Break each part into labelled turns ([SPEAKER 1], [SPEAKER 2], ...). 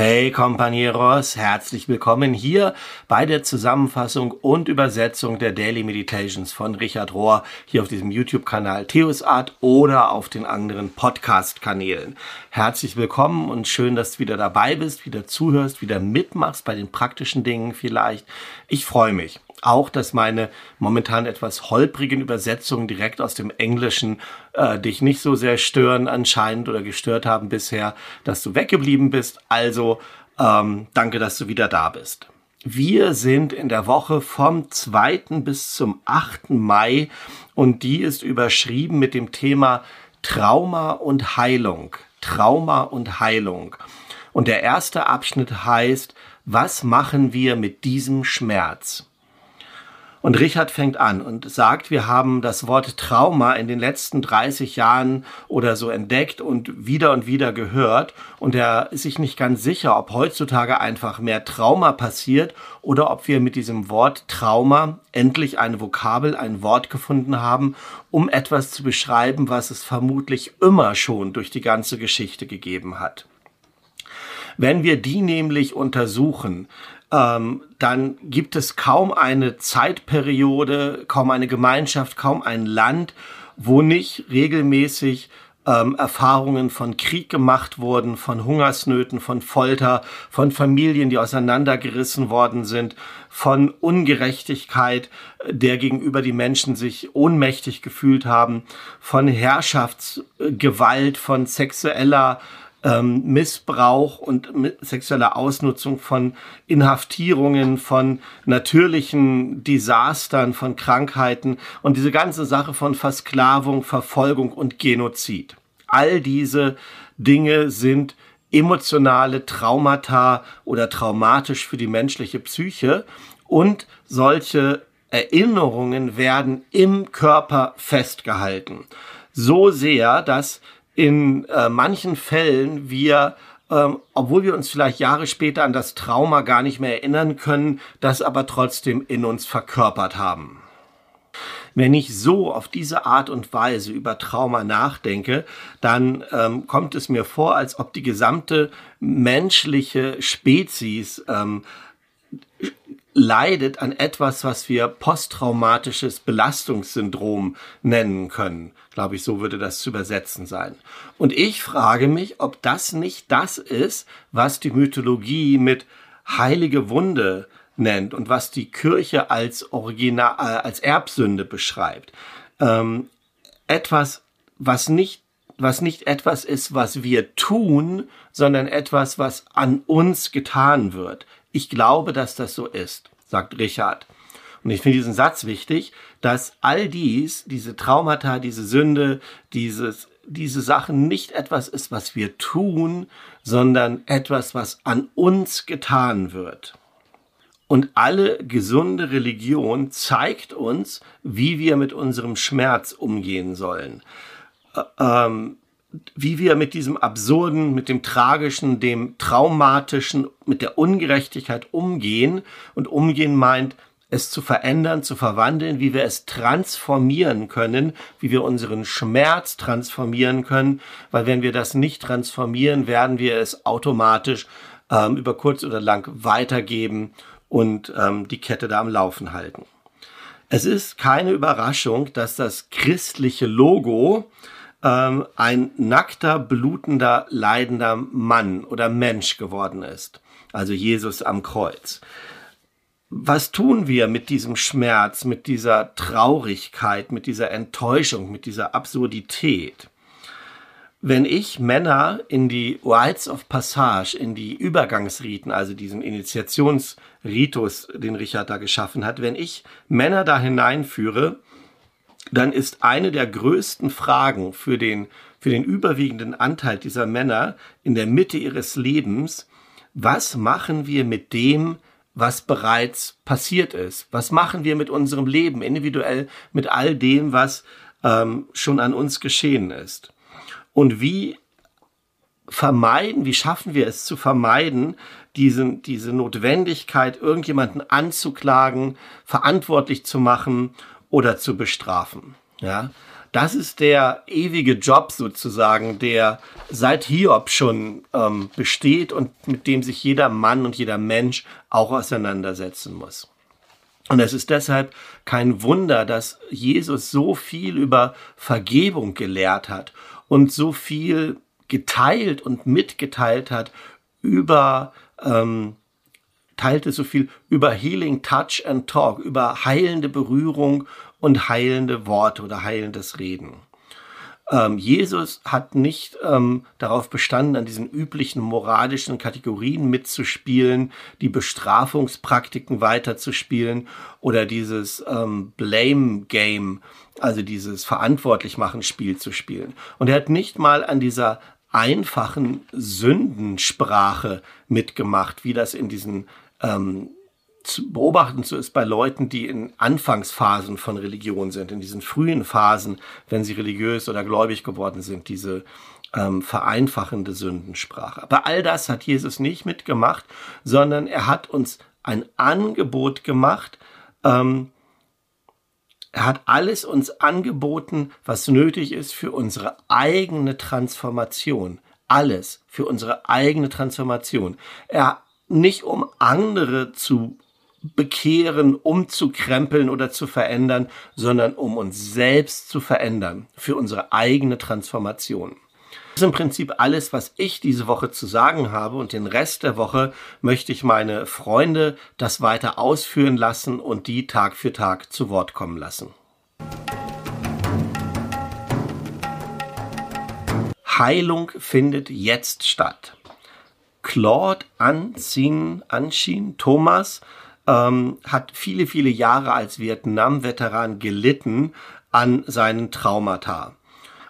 [SPEAKER 1] Hey Compañeros, herzlich willkommen hier bei der Zusammenfassung und Übersetzung der Daily Meditations von Richard Rohr hier auf diesem YouTube-Kanal Theosart oder auf den anderen Podcast-Kanälen. Herzlich willkommen und schön, dass du wieder dabei bist, wieder zuhörst, wieder mitmachst bei den praktischen Dingen vielleicht. Ich freue mich auch, dass meine momentan etwas holprigen Übersetzungen direkt aus dem Englischen äh, dich nicht so sehr stören anscheinend oder gestört haben bisher, dass du weggeblieben bist. Also ähm, danke, dass du wieder da bist. Wir sind in der Woche vom 2. bis zum 8. Mai und die ist überschrieben mit dem Thema Trauma und Heilung. Trauma und Heilung. Und der erste Abschnitt heißt, was machen wir mit diesem Schmerz? Und Richard fängt an und sagt, wir haben das Wort Trauma in den letzten 30 Jahren oder so entdeckt und wieder und wieder gehört. Und er ist sich nicht ganz sicher, ob heutzutage einfach mehr Trauma passiert oder ob wir mit diesem Wort Trauma endlich eine Vokabel, ein Wort gefunden haben, um etwas zu beschreiben, was es vermutlich immer schon durch die ganze Geschichte gegeben hat. Wenn wir die nämlich untersuchen, ähm, dann gibt es kaum eine Zeitperiode, kaum eine Gemeinschaft, kaum ein Land, wo nicht regelmäßig ähm, Erfahrungen von Krieg gemacht wurden, von Hungersnöten, von Folter, von Familien, die auseinandergerissen worden sind, von Ungerechtigkeit, der gegenüber die Menschen sich ohnmächtig gefühlt haben, von Herrschaftsgewalt, von sexueller ähm, Missbrauch und sexueller Ausnutzung von Inhaftierungen, von natürlichen Desastern, von Krankheiten und diese ganze Sache von Versklavung, Verfolgung und Genozid. All diese Dinge sind emotionale Traumata oder traumatisch für die menschliche Psyche und solche Erinnerungen werden im Körper festgehalten. So sehr, dass in äh, manchen Fällen wir ähm, obwohl wir uns vielleicht Jahre später an das Trauma gar nicht mehr erinnern können, das aber trotzdem in uns verkörpert haben. Wenn ich so auf diese Art und Weise über Trauma nachdenke, dann ähm, kommt es mir vor, als ob die gesamte menschliche Spezies ähm, leidet an etwas, was wir posttraumatisches Belastungssyndrom nennen können. Glaube ich, so würde das zu übersetzen sein. Und ich frage mich, ob das nicht das ist, was die Mythologie mit heilige Wunde nennt und was die Kirche als Original, äh, als Erbsünde beschreibt. Ähm, etwas, was nicht was nicht etwas ist, was wir tun, sondern etwas, was an uns getan wird. Ich glaube, dass das so ist, sagt Richard. Und ich finde diesen Satz wichtig, dass all dies, diese Traumata, diese Sünde, dieses, diese Sachen nicht etwas ist, was wir tun, sondern etwas, was an uns getan wird. Und alle gesunde Religion zeigt uns, wie wir mit unserem Schmerz umgehen sollen. Ähm, wie wir mit diesem Absurden, mit dem Tragischen, dem Traumatischen, mit der Ungerechtigkeit umgehen. Und umgehen meint, es zu verändern, zu verwandeln, wie wir es transformieren können, wie wir unseren Schmerz transformieren können, weil wenn wir das nicht transformieren, werden wir es automatisch ähm, über kurz oder lang weitergeben und ähm, die Kette da am Laufen halten. Es ist keine Überraschung, dass das christliche Logo ähm, ein nackter, blutender, leidender Mann oder Mensch geworden ist. Also Jesus am Kreuz. Was tun wir mit diesem Schmerz, mit dieser Traurigkeit, mit dieser Enttäuschung, mit dieser Absurdität? Wenn ich Männer in die Rites of Passage, in die Übergangsriten, also diesen Initiationsritus, den Richard da geschaffen hat, wenn ich Männer da hineinführe, dann ist eine der größten Fragen für den, für den überwiegenden Anteil dieser Männer in der Mitte ihres Lebens, was machen wir mit dem, was bereits passiert ist? Was machen wir mit unserem Leben individuell, mit all dem, was ähm, schon an uns geschehen ist? Und wie vermeiden, wie schaffen wir es zu vermeiden, diesen, diese Notwendigkeit, irgendjemanden anzuklagen, verantwortlich zu machen oder zu bestrafen. Ja, Das ist der ewige Job sozusagen, der seit Hiob schon ähm, besteht und mit dem sich jeder Mann und jeder Mensch auch auseinandersetzen muss. Und es ist deshalb kein Wunder, dass Jesus so viel über Vergebung gelehrt hat und so viel geteilt und mitgeteilt hat über ähm, teilte so viel über Healing Touch and Talk, über heilende Berührung und heilende Worte oder heilendes Reden. Ähm, Jesus hat nicht ähm, darauf bestanden, an diesen üblichen moralischen Kategorien mitzuspielen, die Bestrafungspraktiken weiterzuspielen oder dieses ähm, Blame Game, also dieses Verantwortlichmachen-Spiel zu spielen. Und er hat nicht mal an dieser einfachen Sündensprache mitgemacht, wie das in diesen ähm, zu beobachten so ist bei Leuten, die in Anfangsphasen von Religion sind, in diesen frühen Phasen, wenn sie religiös oder gläubig geworden sind, diese ähm, vereinfachende Sündensprache. Aber all das hat Jesus nicht mitgemacht, sondern er hat uns ein Angebot gemacht. Ähm, er hat alles uns angeboten, was nötig ist für unsere eigene Transformation. Alles für unsere eigene Transformation. Er nicht um andere zu bekehren, umzukrempeln oder zu verändern, sondern um uns selbst zu verändern, für unsere eigene Transformation. Das ist im Prinzip alles, was ich diese Woche zu sagen habe und den Rest der Woche möchte ich meine Freunde das weiter ausführen lassen und die Tag für Tag zu Wort kommen lassen. Heilung findet jetzt statt. Claude Anzin, Anschin, Thomas ähm, hat viele, viele Jahre als Vietnam-Veteran gelitten an seinen Traumata.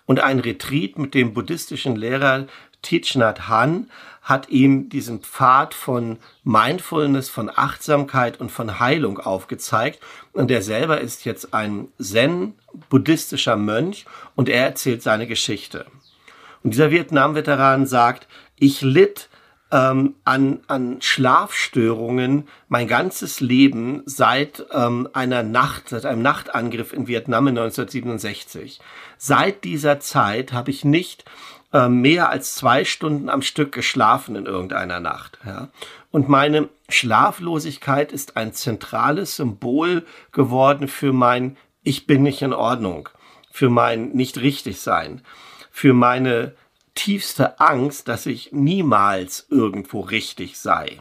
[SPEAKER 1] Und ein Retreat mit dem buddhistischen Lehrer Thich Nhat Hanh hat ihm diesen Pfad von Mindfulness, von Achtsamkeit und von Heilung aufgezeigt. Und er selber ist jetzt ein Zen-buddhistischer Mönch und er erzählt seine Geschichte. Und dieser Vietnam-Veteran sagt, ich litt ähm, an, an Schlafstörungen mein ganzes Leben seit ähm, einer Nacht, seit einem Nachtangriff in Vietnam in 1967. Seit dieser Zeit habe ich nicht äh, mehr als zwei Stunden am Stück geschlafen in irgendeiner Nacht. Ja. Und meine Schlaflosigkeit ist ein zentrales Symbol geworden für mein Ich bin nicht in Ordnung, für mein Nicht richtig sein, für meine tiefste Angst, dass ich niemals irgendwo richtig sei.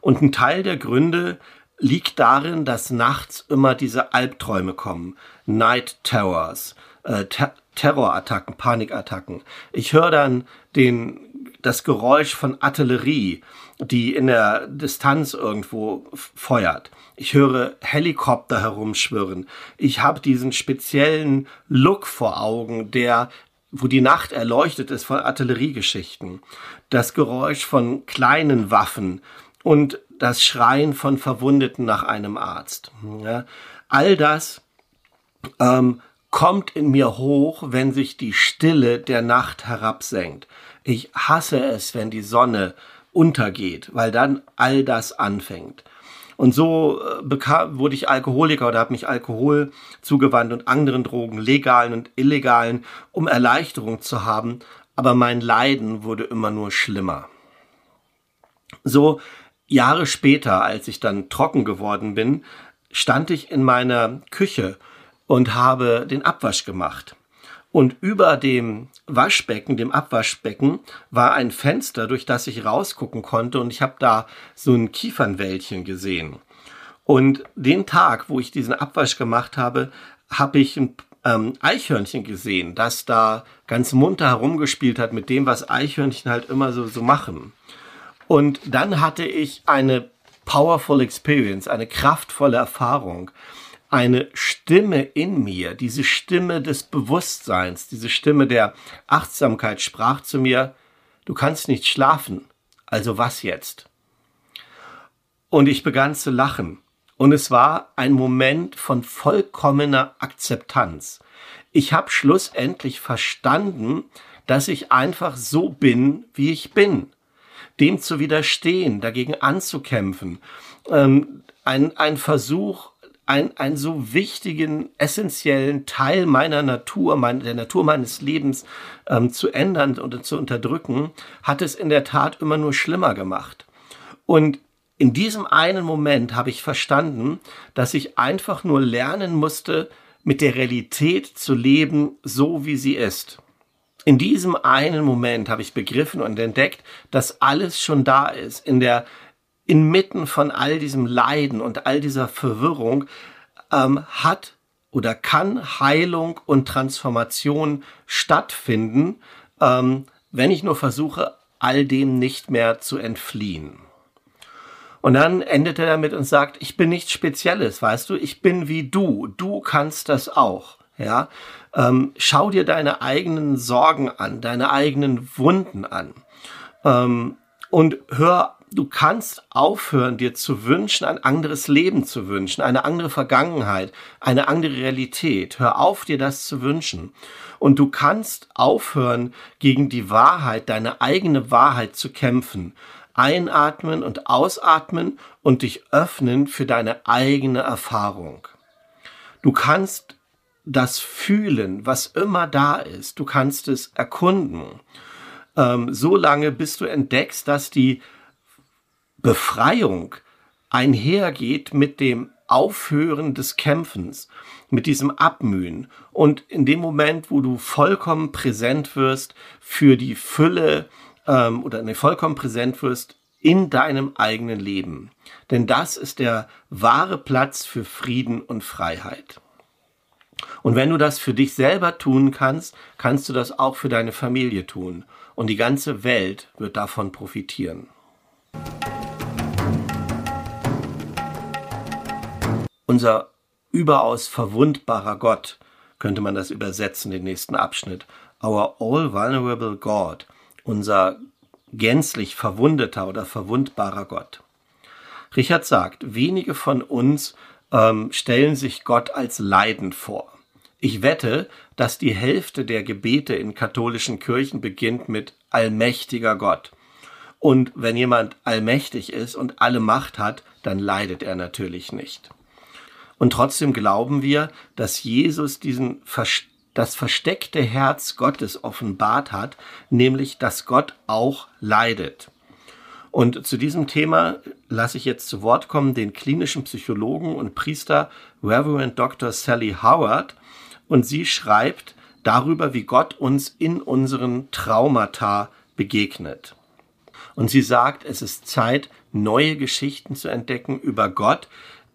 [SPEAKER 1] Und ein Teil der Gründe liegt darin, dass nachts immer diese Albträume kommen. Night Terrors, äh, Ter Terrorattacken, Panikattacken. Ich höre dann den, das Geräusch von Artillerie, die in der Distanz irgendwo feuert. Ich höre Helikopter herumschwirren. Ich habe diesen speziellen Look vor Augen, der wo die Nacht erleuchtet ist von Artilleriegeschichten, das Geräusch von kleinen Waffen und das Schreien von Verwundeten nach einem Arzt. Ja, all das ähm, kommt in mir hoch, wenn sich die Stille der Nacht herabsenkt. Ich hasse es, wenn die Sonne untergeht, weil dann all das anfängt. Und so äh, bekam, wurde ich Alkoholiker oder habe mich Alkohol zugewandt und anderen Drogen, legalen und illegalen, um Erleichterung zu haben. Aber mein Leiden wurde immer nur schlimmer. So Jahre später, als ich dann trocken geworden bin, stand ich in meiner Küche und habe den Abwasch gemacht. Und über dem Waschbecken, dem Abwaschbecken, war ein Fenster, durch das ich rausgucken konnte und ich habe da so ein Kiefernwäldchen gesehen. Und den Tag, wo ich diesen Abwasch gemacht habe, habe ich ein ähm, Eichhörnchen gesehen, das da ganz munter herumgespielt hat mit dem, was Eichhörnchen halt immer so, so machen. Und dann hatte ich eine powerful experience, eine kraftvolle Erfahrung eine Stimme in mir, diese Stimme des Bewusstseins, diese Stimme der Achtsamkeit sprach zu mir, du kannst nicht schlafen, also was jetzt? Und ich begann zu lachen. Und es war ein Moment von vollkommener Akzeptanz. Ich habe schlussendlich verstanden, dass ich einfach so bin, wie ich bin. Dem zu widerstehen, dagegen anzukämpfen. Ähm, ein, ein Versuch, ein, einen so wichtigen, essentiellen Teil meiner Natur, mein, der Natur meines Lebens ähm, zu ändern oder zu unterdrücken, hat es in der Tat immer nur schlimmer gemacht. Und in diesem einen Moment habe ich verstanden, dass ich einfach nur lernen musste, mit der Realität zu leben, so wie sie ist. In diesem einen Moment habe ich begriffen und entdeckt, dass alles schon da ist, in der inmitten von all diesem Leiden und all dieser Verwirrung ähm, hat oder kann Heilung und Transformation stattfinden, ähm, wenn ich nur versuche, all dem nicht mehr zu entfliehen. Und dann endet er damit und sagt, ich bin nichts Spezielles, weißt du, ich bin wie du, du kannst das auch. Ja, ähm, schau dir deine eigenen Sorgen an, deine eigenen Wunden an ähm, und hör du kannst aufhören, dir zu wünschen, ein anderes Leben zu wünschen, eine andere Vergangenheit, eine andere Realität. Hör auf, dir das zu wünschen. Und du kannst aufhören, gegen die Wahrheit, deine eigene Wahrheit zu kämpfen. Einatmen und ausatmen und dich öffnen für deine eigene Erfahrung. Du kannst das fühlen, was immer da ist. Du kannst es erkunden. Ähm, so lange, bis du entdeckst, dass die Befreiung einhergeht mit dem Aufhören des Kämpfens, mit diesem Abmühen. Und in dem Moment, wo du vollkommen präsent wirst für die Fülle ähm, oder ne, vollkommen präsent wirst in deinem eigenen Leben. Denn das ist der wahre Platz für Frieden und Freiheit. Und wenn du das für dich selber tun kannst, kannst du das auch für deine Familie tun. Und die ganze Welt wird davon profitieren. Unser überaus verwundbarer Gott, könnte man das übersetzen, den nächsten Abschnitt. Our all vulnerable God, unser gänzlich verwundeter oder verwundbarer Gott. Richard sagt, wenige von uns ähm, stellen sich Gott als leidend vor. Ich wette, dass die Hälfte der Gebete in katholischen Kirchen beginnt mit allmächtiger Gott. Und wenn jemand allmächtig ist und alle Macht hat, dann leidet er natürlich nicht. Und trotzdem glauben wir, dass Jesus diesen das versteckte Herz Gottes offenbart hat, nämlich dass Gott auch leidet. Und zu diesem Thema lasse ich jetzt zu Wort kommen den klinischen Psychologen und Priester Reverend Dr. Sally Howard. Und sie schreibt darüber, wie Gott uns in unseren Traumata begegnet. Und sie sagt, es ist Zeit, neue Geschichten zu entdecken über Gott,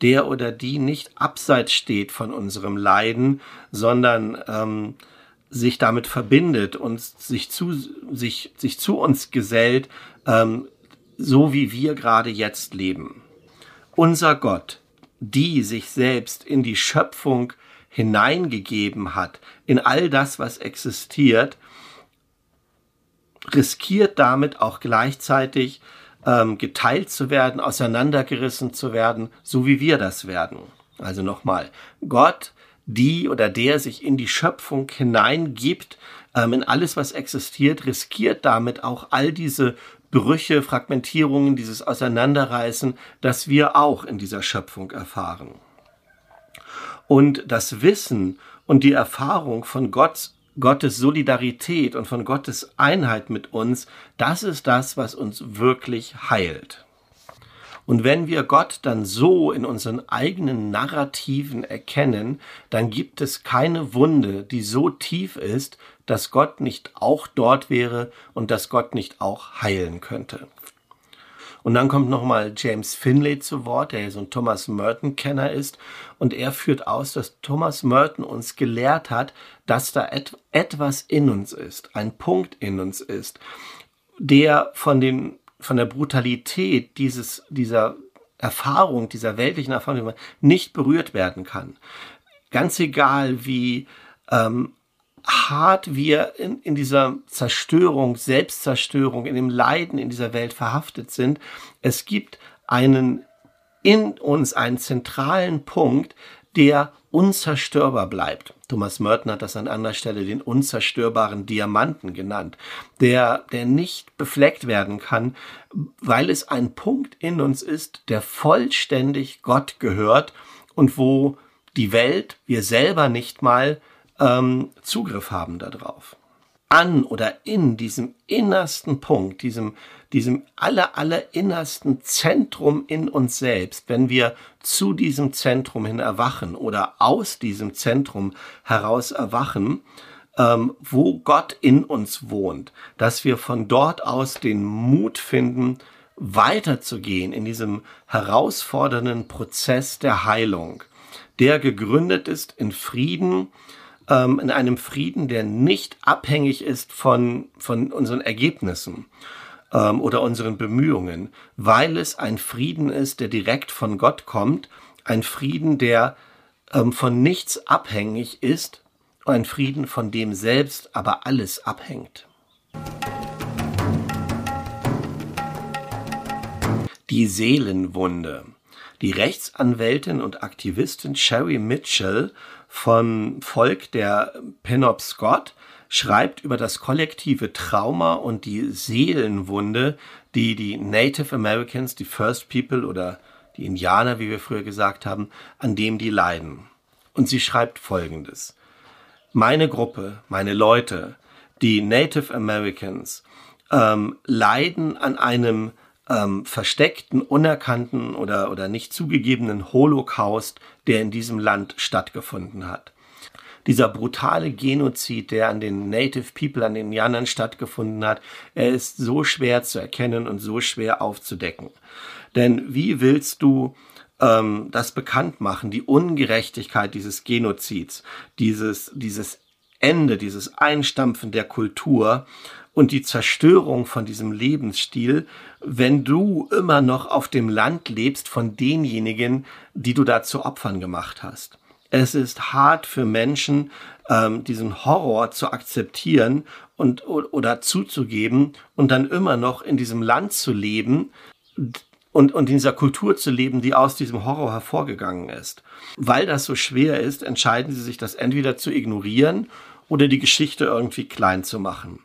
[SPEAKER 1] der oder die nicht abseits steht von unserem Leiden, sondern ähm, sich damit verbindet und sich zu, sich, sich zu uns gesellt, ähm, so wie wir gerade jetzt leben. Unser Gott, die sich selbst in die Schöpfung hineingegeben hat, in all das, was existiert, riskiert damit auch gleichzeitig ähm, geteilt zu werden, auseinandergerissen zu werden, so wie wir das werden. Also nochmal, Gott, die oder der sich in die Schöpfung hineingibt, ähm, in alles, was existiert, riskiert damit auch all diese Brüche, Fragmentierungen, dieses Auseinanderreißen, das wir auch in dieser Schöpfung erfahren. Und das Wissen und die Erfahrung von Gott Gottes Solidarität und von Gottes Einheit mit uns, das ist das, was uns wirklich heilt. Und wenn wir Gott dann so in unseren eigenen Narrativen erkennen, dann gibt es keine Wunde, die so tief ist, dass Gott nicht auch dort wäre und dass Gott nicht auch heilen könnte. Und dann kommt nochmal James Finlay zu Wort, der ja so ein Thomas Merton-Kenner ist. Und er führt aus, dass Thomas Merton uns gelehrt hat, dass da et etwas in uns ist, ein Punkt in uns ist, der von den, von der Brutalität dieses, dieser Erfahrung, dieser weltlichen Erfahrung nicht berührt werden kann. Ganz egal, wie ähm, hart wir in, in dieser Zerstörung, Selbstzerstörung, in dem Leiden in dieser Welt verhaftet sind. Es gibt einen in uns einen zentralen Punkt, der unzerstörbar bleibt. Thomas Merton hat das an anderer Stelle den unzerstörbaren Diamanten genannt, der, der nicht befleckt werden kann, weil es ein Punkt in uns ist, der vollständig Gott gehört und wo die Welt, wir selber nicht mal ähm, Zugriff haben darauf. An oder in diesem innersten Punkt, diesem, diesem aller, aller innersten Zentrum in uns selbst, wenn wir zu diesem Zentrum hin erwachen oder aus diesem Zentrum heraus erwachen, ähm, wo Gott in uns wohnt, dass wir von dort aus den Mut finden, weiterzugehen in diesem herausfordernden Prozess der Heilung, der gegründet ist in Frieden, ähm, in einem Frieden, der nicht abhängig ist von, von unseren Ergebnissen ähm, oder unseren Bemühungen, weil es ein Frieden ist, der direkt von Gott kommt, ein Frieden, der ähm, von nichts abhängig ist, ein Frieden, von dem selbst aber alles abhängt. Die Seelenwunde. Die Rechtsanwältin und Aktivistin Sherry Mitchell vom Volk der Penobscot schreibt über das kollektive Trauma und die Seelenwunde, die die Native Americans, die First People oder die Indianer, wie wir früher gesagt haben, an dem die leiden. Und sie schreibt Folgendes. Meine Gruppe, meine Leute, die Native Americans, ähm, leiden an einem ähm, versteckten, unerkannten oder, oder nicht zugegebenen Holocaust, der in diesem Land stattgefunden hat. Dieser brutale Genozid, der an den Native People, an den Indianern stattgefunden hat, er ist so schwer zu erkennen und so schwer aufzudecken. Denn wie willst du ähm, das bekannt machen, die Ungerechtigkeit dieses Genozids, dieses, dieses Ende, dieses Einstampfen der Kultur und die Zerstörung von diesem Lebensstil, wenn du immer noch auf dem Land lebst von denjenigen, die du da zu Opfern gemacht hast. Es ist hart für Menschen, ähm, diesen Horror zu akzeptieren und oder zuzugeben und dann immer noch in diesem Land zu leben und, und in dieser Kultur zu leben, die aus diesem Horror hervorgegangen ist. Weil das so schwer ist, entscheiden sie sich, das entweder zu ignorieren oder die Geschichte irgendwie klein zu machen.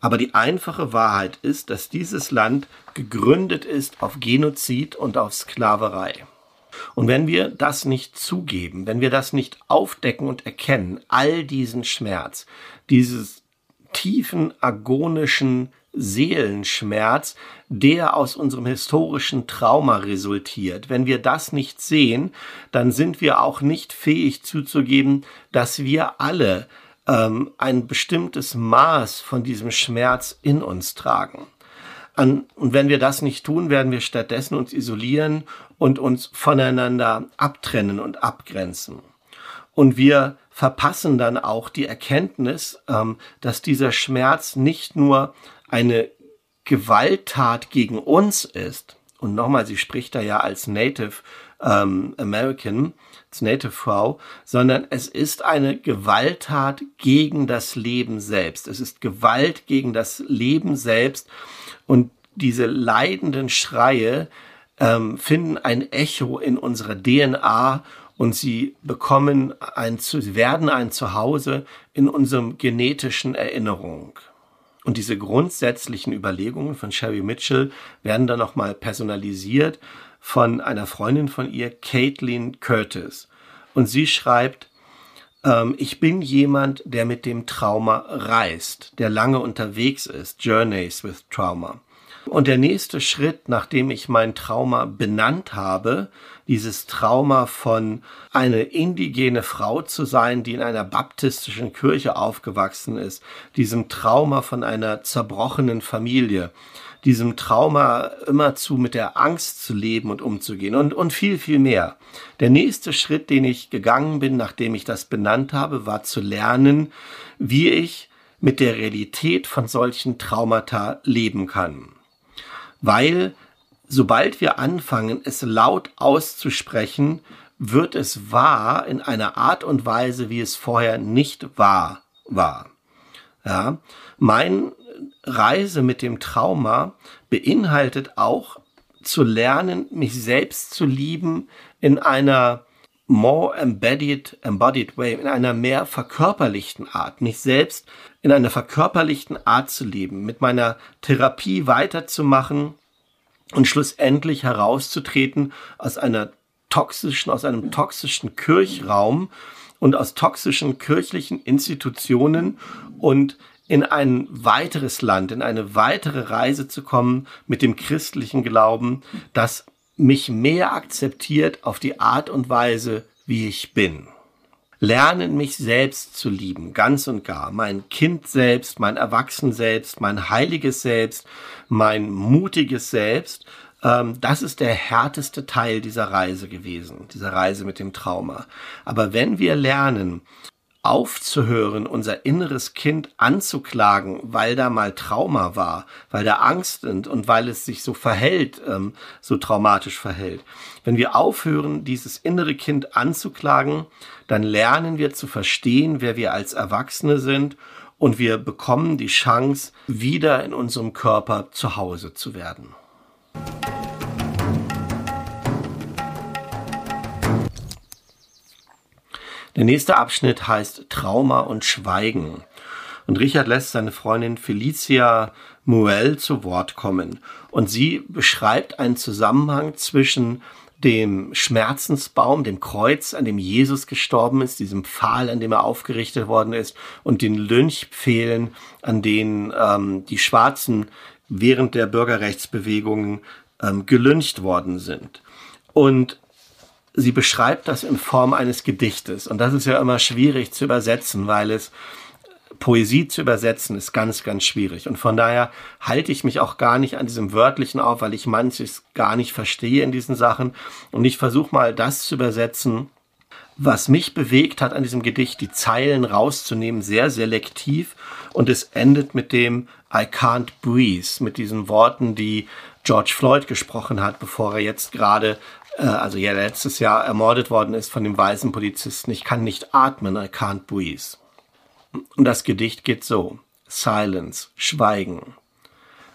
[SPEAKER 1] Aber die einfache Wahrheit ist, dass dieses Land gegründet ist auf Genozid und auf Sklaverei. Und wenn wir das nicht zugeben, wenn wir das nicht aufdecken und erkennen, all diesen Schmerz, dieses tiefen agonischen Seelenschmerz, der aus unserem historischen Trauma resultiert. Wenn wir das nicht sehen, dann sind wir auch nicht fähig zuzugeben, dass wir alle ähm, ein bestimmtes Maß von diesem Schmerz in uns tragen. An, und wenn wir das nicht tun, werden wir stattdessen uns isolieren und uns voneinander abtrennen und abgrenzen. Und wir verpassen dann auch die Erkenntnis, ähm, dass dieser Schmerz nicht nur eine Gewalttat gegen uns ist. Und nochmal, sie spricht da ja als Native ähm, American, als Native Frau, sondern es ist eine Gewalttat gegen das Leben selbst. Es ist Gewalt gegen das Leben selbst und diese leidenden Schreie ähm, finden ein Echo in unserer DNA und sie bekommen ein, sie werden ein Zuhause in unserem genetischen Erinnerung. Und diese grundsätzlichen Überlegungen von Sherry Mitchell werden dann nochmal personalisiert von einer Freundin von ihr, Caitlin Curtis. Und sie schreibt, ähm, ich bin jemand, der mit dem Trauma reist, der lange unterwegs ist, Journeys with Trauma. Und der nächste Schritt, nachdem ich mein Trauma benannt habe, dieses Trauma von eine indigene Frau zu sein, die in einer baptistischen Kirche aufgewachsen ist, diesem Trauma von einer zerbrochenen Familie, diesem Trauma immerzu mit der Angst zu leben und umzugehen und, und viel, viel mehr. Der nächste Schritt, den ich gegangen bin, nachdem ich das benannt habe, war zu lernen, wie ich mit der Realität von solchen Traumata leben kann. Weil sobald wir anfangen, es laut auszusprechen, wird es wahr in einer Art und Weise, wie es vorher nicht wahr war. Ja, mein Reise mit dem Trauma beinhaltet auch zu lernen, mich selbst zu lieben in einer more embodied, embodied way, in einer mehr verkörperlichten Art, mich selbst in einer verkörperlichten Art zu leben, mit meiner Therapie weiterzumachen und schlussendlich herauszutreten aus einer toxischen, aus einem toxischen Kirchraum und aus toxischen kirchlichen Institutionen und in ein weiteres Land, in eine weitere Reise zu kommen mit dem christlichen Glauben, das mich mehr akzeptiert auf die Art und Weise, wie ich bin. Lernen, mich selbst zu lieben, ganz und gar. Mein Kind selbst, mein Erwachsen selbst, mein heiliges Selbst, mein mutiges Selbst. Ähm, das ist der härteste Teil dieser Reise gewesen, dieser Reise mit dem Trauma. Aber wenn wir lernen, aufzuhören, unser inneres Kind anzuklagen, weil da mal Trauma war, weil da Angst sind und weil es sich so verhält, ähm, so traumatisch verhält. Wenn wir aufhören, dieses innere Kind anzuklagen, dann lernen wir zu verstehen, wer wir als Erwachsene sind und wir bekommen die Chance, wieder in unserem Körper zu Hause zu werden. Der nächste Abschnitt heißt Trauma und Schweigen. Und Richard lässt seine Freundin Felicia Muel zu Wort kommen. Und sie beschreibt einen Zusammenhang zwischen dem Schmerzensbaum, dem Kreuz, an dem Jesus gestorben ist, diesem Pfahl, an dem er aufgerichtet worden ist, und den Lynchpfählen, an denen ähm, die Schwarzen während der Bürgerrechtsbewegungen ähm, gelyncht worden sind. Und sie beschreibt das in Form eines Gedichtes. Und das ist ja immer schwierig zu übersetzen, weil es Poesie zu übersetzen ist ganz, ganz schwierig. Und von daher halte ich mich auch gar nicht an diesem Wörtlichen auf, weil ich manches gar nicht verstehe in diesen Sachen. Und ich versuche mal das zu übersetzen, was mich bewegt hat an diesem Gedicht, die Zeilen rauszunehmen, sehr selektiv. Und es endet mit dem I can't breathe, mit diesen Worten, die George Floyd gesprochen hat, bevor er jetzt gerade äh, also ja letztes Jahr ermordet worden ist von dem weißen Polizisten. Ich kann nicht atmen, I can't breathe. Und das Gedicht geht so. Silence, Schweigen.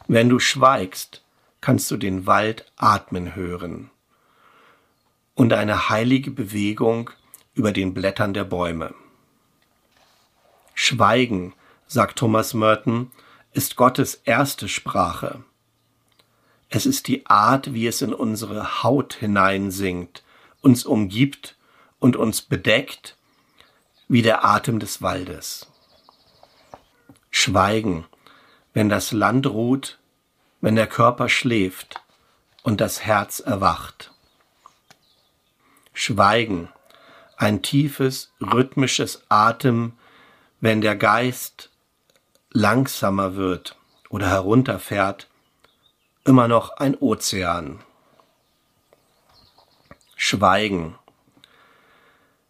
[SPEAKER 1] Wenn du schweigst, kannst du den Wald atmen hören und eine heilige Bewegung über den Blättern der Bäume. Schweigen, sagt Thomas Merton, ist Gottes erste Sprache. Es ist die Art, wie es in unsere Haut hineinsingt, uns umgibt und uns bedeckt, wie der Atem des Waldes. Schweigen, wenn das Land ruht, wenn der Körper schläft und das Herz erwacht. Schweigen, ein tiefes, rhythmisches Atem, wenn der Geist langsamer wird oder herunterfährt immer noch ein Ozean. Schweigen.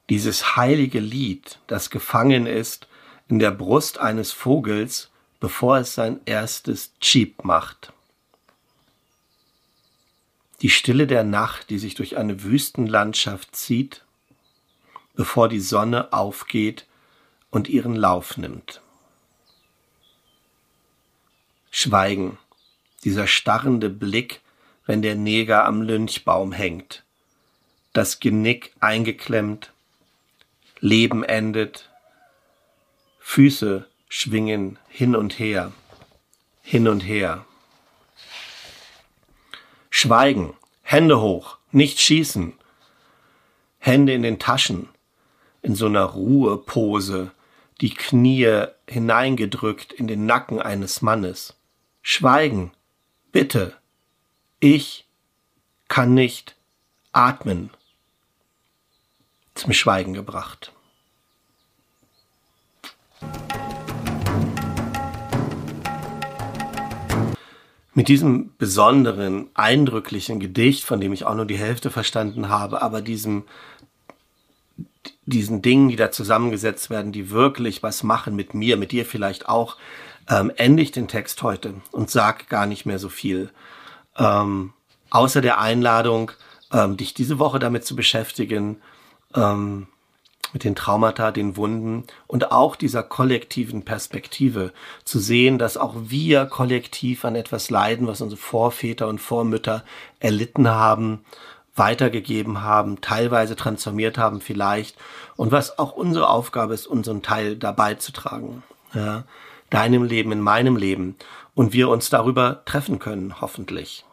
[SPEAKER 1] Dieses heilige Lied, das gefangen ist in der Brust eines Vogels, bevor es sein erstes Cheep macht. Die Stille der Nacht, die sich durch eine Wüstenlandschaft zieht, bevor die Sonne aufgeht und ihren Lauf nimmt. Schweigen dieser starrende Blick, wenn der Neger am Lynchbaum hängt, das Genick eingeklemmt, Leben endet, Füße schwingen hin und her, hin und her. Schweigen, Hände hoch, nicht schießen, Hände in den Taschen, in so einer Ruhepose, die Knie hineingedrückt in den Nacken eines Mannes. Schweigen, Bitte, ich kann nicht atmen. Zum Schweigen gebracht. Mit diesem besonderen, eindrücklichen Gedicht, von dem ich auch nur die Hälfte verstanden habe, aber diesem, diesen Dingen, die da zusammengesetzt werden, die wirklich was machen mit mir, mit dir vielleicht auch, ähm, ende ich den Text heute und sag gar nicht mehr so viel. Ähm, außer der Einladung, ähm, dich diese Woche damit zu beschäftigen, ähm, mit den Traumata, den Wunden und auch dieser kollektiven Perspektive zu sehen, dass auch wir kollektiv an etwas leiden, was unsere Vorväter und Vormütter erlitten haben, weitergegeben haben, teilweise transformiert haben vielleicht und was auch unsere Aufgabe ist, unseren Teil dabei zu tragen. Ja deinem Leben, in meinem Leben und wir uns darüber treffen können, hoffentlich.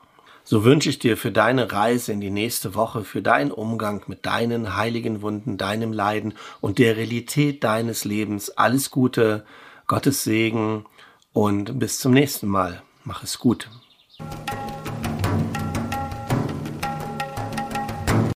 [SPEAKER 1] So wünsche ich dir für deine Reise in die nächste Woche, für deinen Umgang mit deinen heiligen Wunden, deinem Leiden und der Realität deines Lebens alles Gute, Gottes Segen und bis zum nächsten Mal. Mach es gut.